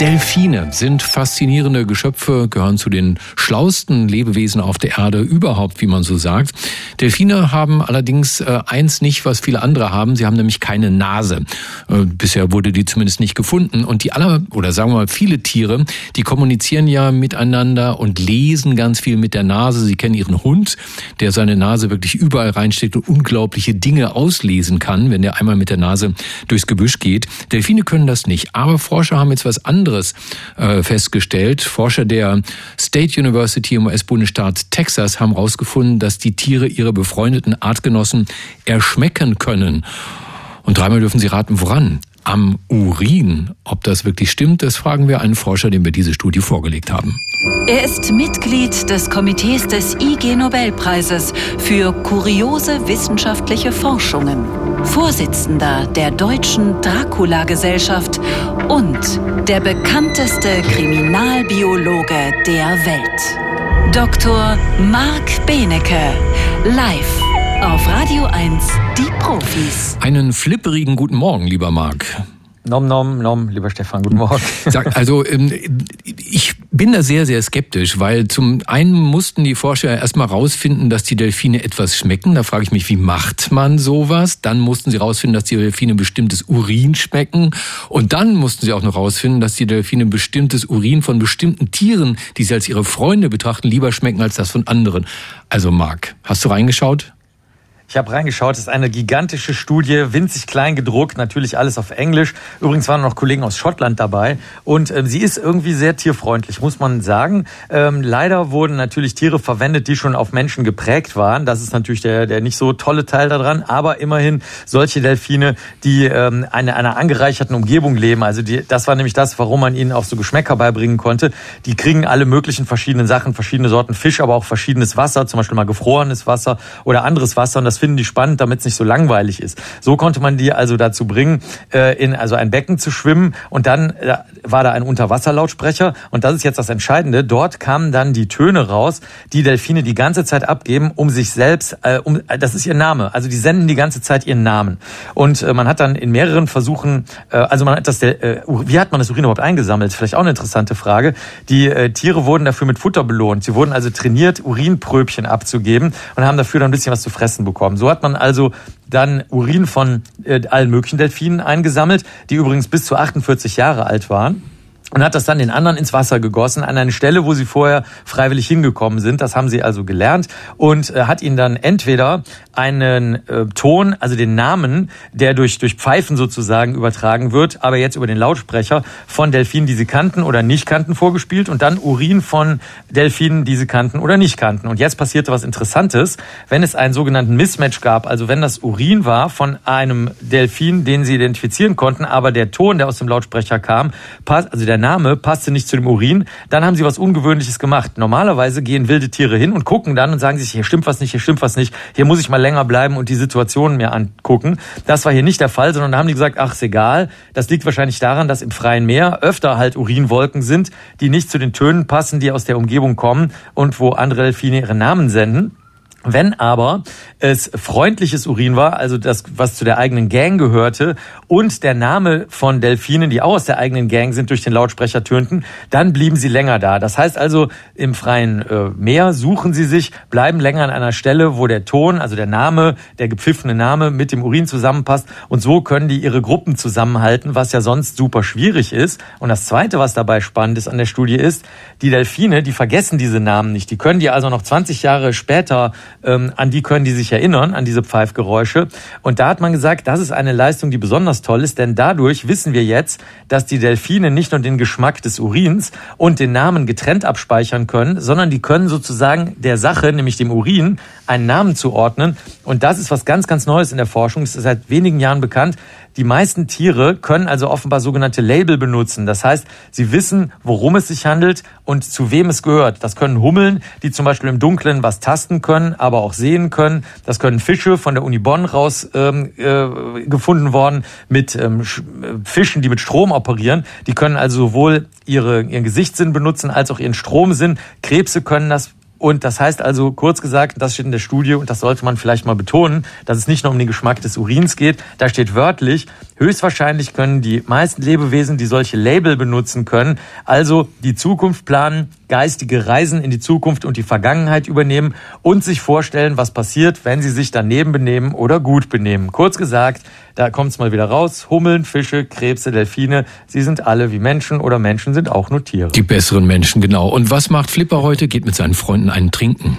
Delfine sind faszinierende Geschöpfe, gehören zu den schlausten Lebewesen auf der Erde überhaupt, wie man so sagt. Delfine haben allerdings äh, eins nicht, was viele andere haben. Sie haben nämlich keine Nase. Äh, bisher wurde die zumindest nicht gefunden. Und die aller, oder sagen wir mal, viele Tiere, die kommunizieren ja miteinander und lesen ganz viel mit der Nase. Sie kennen ihren Hund, der seine Nase wirklich überall reinsteckt und unglaubliche Dinge auslesen kann, wenn der einmal mit der Nase durchs Gebüsch geht. Delfine können das nicht. Aber Forscher haben jetzt was anderes anderes äh, festgestellt. Forscher der State University im US-Bundesstaat Texas haben herausgefunden, dass die Tiere ihre befreundeten Artgenossen erschmecken können. Und dreimal dürfen Sie raten, woran? Am Urin. Ob das wirklich stimmt, das fragen wir einen Forscher, dem wir diese Studie vorgelegt haben. Er ist Mitglied des Komitees des IG Nobelpreises für kuriose wissenschaftliche Forschungen, Vorsitzender der Deutschen Dracula-Gesellschaft und der bekannteste Kriminalbiologe der Welt. Dr. Marc Benecke, live auf Radio 1, die Profis. Einen flipperigen guten Morgen, lieber Marc. Nom, nom, nom, lieber Stefan, guten Morgen. Sag, also ähm, ich bin da sehr, sehr skeptisch, weil zum einen mussten die Forscher erstmal rausfinden, dass die Delfine etwas schmecken. Da frage ich mich, wie macht man sowas? Dann mussten sie rausfinden, dass die Delfine bestimmtes Urin schmecken. Und dann mussten sie auch noch rausfinden, dass die Delfine bestimmtes Urin von bestimmten Tieren, die sie als ihre Freunde betrachten, lieber schmecken als das von anderen. Also Marc, hast du reingeschaut? Ich habe reingeschaut, es ist eine gigantische Studie, winzig klein gedruckt, natürlich alles auf Englisch. Übrigens waren noch Kollegen aus Schottland dabei und ähm, sie ist irgendwie sehr tierfreundlich, muss man sagen. Ähm, leider wurden natürlich Tiere verwendet, die schon auf Menschen geprägt waren. Das ist natürlich der, der nicht so tolle Teil daran, aber immerhin solche Delfine, die ähm, eine einer angereicherten Umgebung leben. Also die, das war nämlich das, warum man ihnen auch so Geschmäcker beibringen konnte. Die kriegen alle möglichen verschiedenen Sachen, verschiedene Sorten Fisch, aber auch verschiedenes Wasser, zum Beispiel mal gefrorenes Wasser oder anderes Wasser. Und das das finden die spannend, damit es nicht so langweilig ist. So konnte man die also dazu bringen, äh, in also ein Becken zu schwimmen und dann äh, war da ein Unterwasserlautsprecher und das ist jetzt das Entscheidende. Dort kamen dann die Töne raus, die Delfine die ganze Zeit abgeben, um sich selbst, äh, um, das ist ihr Name, also die senden die ganze Zeit ihren Namen und äh, man hat dann in mehreren Versuchen, äh, also man hat das, äh, wie hat man das Urin überhaupt eingesammelt? Vielleicht auch eine interessante Frage. Die äh, Tiere wurden dafür mit Futter belohnt. Sie wurden also trainiert, Urinpröbchen abzugeben und haben dafür dann ein bisschen was zu fressen bekommen bekommen. So hat man also dann Urin von äh, allen möglichen Delfinen eingesammelt, die übrigens bis zu 48 Jahre alt waren und hat das dann den anderen ins Wasser gegossen an eine Stelle, wo sie vorher freiwillig hingekommen sind. Das haben sie also gelernt und äh, hat ihnen dann entweder einen äh, Ton, also den Namen, der durch durch Pfeifen sozusagen übertragen wird, aber jetzt über den Lautsprecher von Delfinen, die sie kannten oder nicht kannten, vorgespielt und dann Urin von Delfinen, die sie kannten oder nicht kannten. Und jetzt passierte was Interessantes, wenn es einen sogenannten Mismatch gab, also wenn das Urin war von einem Delfin, den sie identifizieren konnten, aber der Ton, der aus dem Lautsprecher kam, passt, also der der Name passte nicht zu dem Urin, dann haben sie was Ungewöhnliches gemacht. Normalerweise gehen wilde Tiere hin und gucken dann und sagen sich, hier stimmt was nicht, hier stimmt was nicht, hier muss ich mal länger bleiben und die Situation mir angucken. Das war hier nicht der Fall, sondern haben die gesagt, ach, ist egal. Das liegt wahrscheinlich daran, dass im freien Meer öfter halt Urinwolken sind, die nicht zu den Tönen passen, die aus der Umgebung kommen und wo andere Delfine ihre Namen senden. Wenn aber es freundliches Urin war, also das, was zu der eigenen Gang gehörte, und der Name von Delfinen, die auch aus der eigenen Gang sind, durch den Lautsprecher tönten, dann blieben sie länger da. Das heißt also, im freien äh, Meer suchen sie sich, bleiben länger an einer Stelle, wo der Ton, also der Name, der gepfiffene Name mit dem Urin zusammenpasst. Und so können die ihre Gruppen zusammenhalten, was ja sonst super schwierig ist. Und das Zweite, was dabei spannend ist an der Studie ist, die Delfine, die vergessen diese Namen nicht. Die können die also noch 20 Jahre später ähm, an die können die sich erinnern, an diese Pfeifgeräusche. Und da hat man gesagt, das ist eine Leistung, die besonders toll ist, denn dadurch wissen wir jetzt, dass die Delfine nicht nur den Geschmack des Urins und den Namen getrennt abspeichern können, sondern die können sozusagen der Sache, nämlich dem Urin, einen Namen zuordnen. Und das ist was ganz, ganz Neues in der Forschung. Es ist seit wenigen Jahren bekannt, die meisten Tiere können also offenbar sogenannte Label benutzen. Das heißt, sie wissen, worum es sich handelt und zu wem es gehört. Das können Hummeln, die zum Beispiel im Dunkeln was tasten können, aber auch sehen können. Das können Fische von der Uni Bonn raus ähm, äh, gefunden worden mit ähm, Fischen, die mit Strom operieren. Die können also sowohl ihre, ihren Gesichtssinn benutzen als auch ihren Stromsinn. Krebse können das und das heißt also, kurz gesagt, das steht in der Studie und das sollte man vielleicht mal betonen, dass es nicht nur um den Geschmack des Urins geht. Da steht wörtlich, Höchstwahrscheinlich können die meisten Lebewesen, die solche Label benutzen können, also die Zukunft planen, geistige Reisen in die Zukunft und die Vergangenheit übernehmen und sich vorstellen, was passiert, wenn sie sich daneben benehmen oder gut benehmen. Kurz gesagt, da kommt es mal wieder raus. Hummeln, Fische, Krebse, Delfine, sie sind alle wie Menschen oder Menschen sind auch nur Tiere. Die besseren Menschen, genau. Und was macht Flipper heute? Geht mit seinen Freunden einen trinken.